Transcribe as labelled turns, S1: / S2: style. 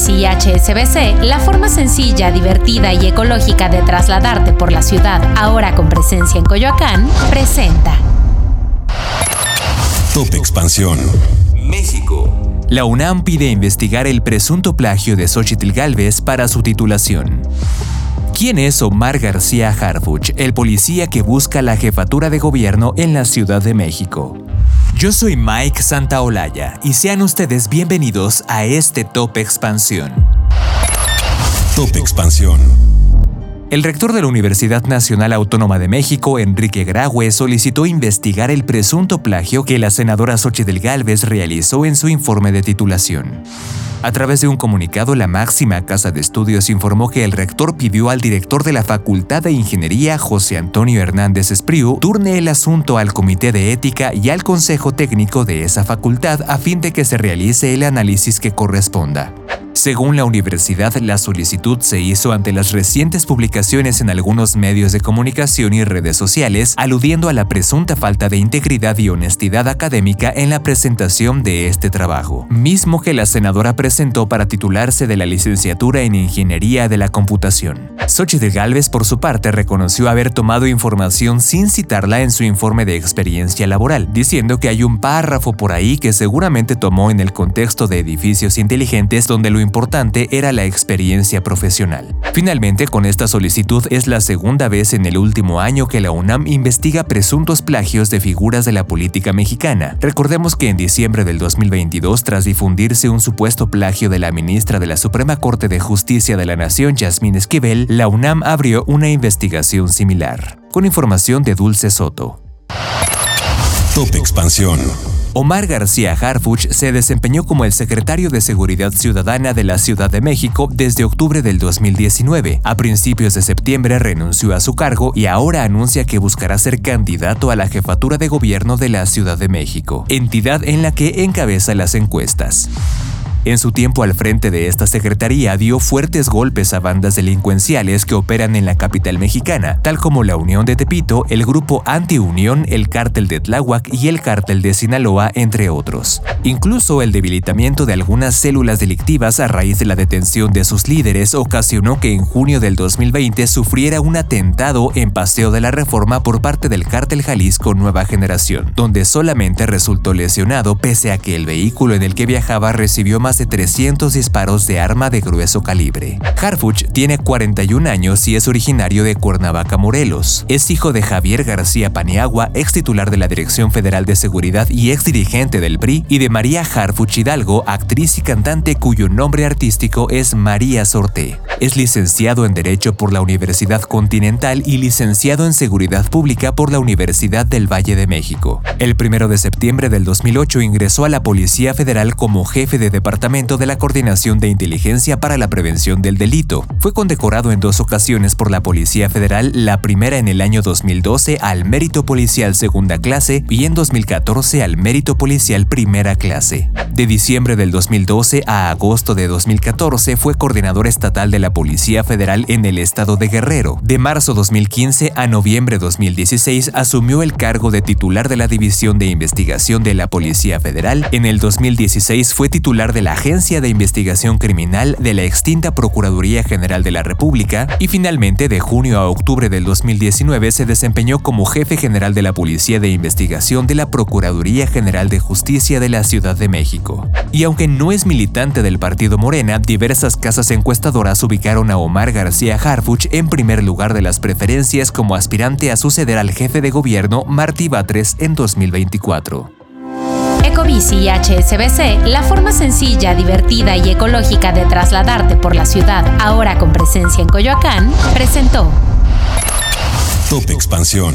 S1: Ecobici y HSBC, la forma sencilla, divertida y ecológica de trasladarte por la ciudad, ahora con presencia en Coyoacán, presenta.
S2: Top Expansión. México.
S3: La UNAM pide investigar el presunto plagio de Xochitl Galvez para su titulación. ¿Quién es Omar García Harfuch, el policía que busca la jefatura de gobierno en la Ciudad de México? Yo soy Mike Santaolalla y sean ustedes bienvenidos a este Top Expansión.
S2: Top Expansión.
S3: El rector de la Universidad Nacional Autónoma de México, Enrique Graue, solicitó investigar el presunto plagio que la senadora Xochitl Gálvez realizó en su informe de titulación. A través de un comunicado, la máxima casa de estudios informó que el rector pidió al director de la Facultad de Ingeniería, José Antonio Hernández Espriu, turne el asunto al Comité de Ética y al Consejo Técnico de esa facultad a fin de que se realice el análisis que corresponda. Según la universidad, la solicitud se hizo ante las recientes publicaciones en algunos medios de comunicación y redes sociales, aludiendo a la presunta falta de integridad y honestidad académica en la presentación de este trabajo, mismo que la senadora presentó para titularse de la licenciatura en Ingeniería de la Computación. Xochitl Galvez, por su parte, reconoció haber tomado información sin citarla en su informe de experiencia laboral, diciendo que hay un párrafo por ahí que seguramente tomó en el contexto de edificios inteligentes donde lo importante era la experiencia profesional. Finalmente, con esta solicitud es la segunda vez en el último año que la UNAM investiga presuntos plagios de figuras de la política mexicana. Recordemos que en diciembre del 2022, tras difundirse un supuesto plagio de la ministra de la Suprema Corte de Justicia de la Nación, Yasmín Esquivel, la UNAM abrió una investigación similar. Con información de Dulce Soto.
S2: Top Expansión.
S3: Omar García Harfuch se desempeñó como el secretario de Seguridad Ciudadana de la Ciudad de México desde octubre del 2019. A principios de septiembre renunció a su cargo y ahora anuncia que buscará ser candidato a la jefatura de gobierno de la Ciudad de México, entidad en la que encabeza las encuestas. En su tiempo al frente de esta secretaría dio fuertes golpes a bandas delincuenciales que operan en la capital mexicana, tal como la Unión de Tepito, el Grupo Anti-Unión, el Cártel de Tláhuac y el Cártel de Sinaloa, entre otros. Incluso el debilitamiento de algunas células delictivas a raíz de la detención de sus líderes ocasionó que en junio del 2020 sufriera un atentado en Paseo de la Reforma por parte del Cártel Jalisco Nueva Generación, donde solamente resultó lesionado pese a que el vehículo en el que viajaba recibió más de 300 disparos de arma de grueso calibre. Harfuch tiene 41 años y es originario de Cuernavaca, Morelos. Es hijo de Javier García Paniagua, ex titular de la Dirección Federal de Seguridad y ex dirigente del PRI, y de María Harfuch Hidalgo, actriz y cantante cuyo nombre artístico es María Sorte. Es licenciado en Derecho por la Universidad Continental y licenciado en Seguridad Pública por la Universidad del Valle de México. El 1 de septiembre del 2008 ingresó a la Policía Federal como jefe de departamento de la Coordinación de Inteligencia para la Prevención del Delito. Fue condecorado en dos ocasiones por la Policía Federal, la primera en el año 2012 al Mérito Policial Segunda Clase y en 2014 al Mérito Policial Primera Clase. De diciembre del 2012 a agosto de 2014 fue coordinador estatal de la Policía Federal en el estado de Guerrero. De marzo 2015 a noviembre 2016 asumió el cargo de titular de la División de Investigación de la Policía Federal. En el 2016 fue titular de la Agencia de Investigación Criminal de la extinta Procuraduría General de la República y finalmente de junio a octubre del 2019 se desempeñó como jefe general de la Policía de Investigación de la Procuraduría General de Justicia de la Ciudad de México. Y aunque no es militante del partido Morena, diversas casas encuestadoras ubicaron a Omar García Harfuch en primer lugar de las preferencias como aspirante a suceder al jefe de gobierno Martí Batres en 2024.
S1: Ecobici y HSBC, la forma sencilla, divertida y ecológica de trasladarte por la ciudad, ahora con presencia en Coyoacán, presentó
S2: Top Expansión.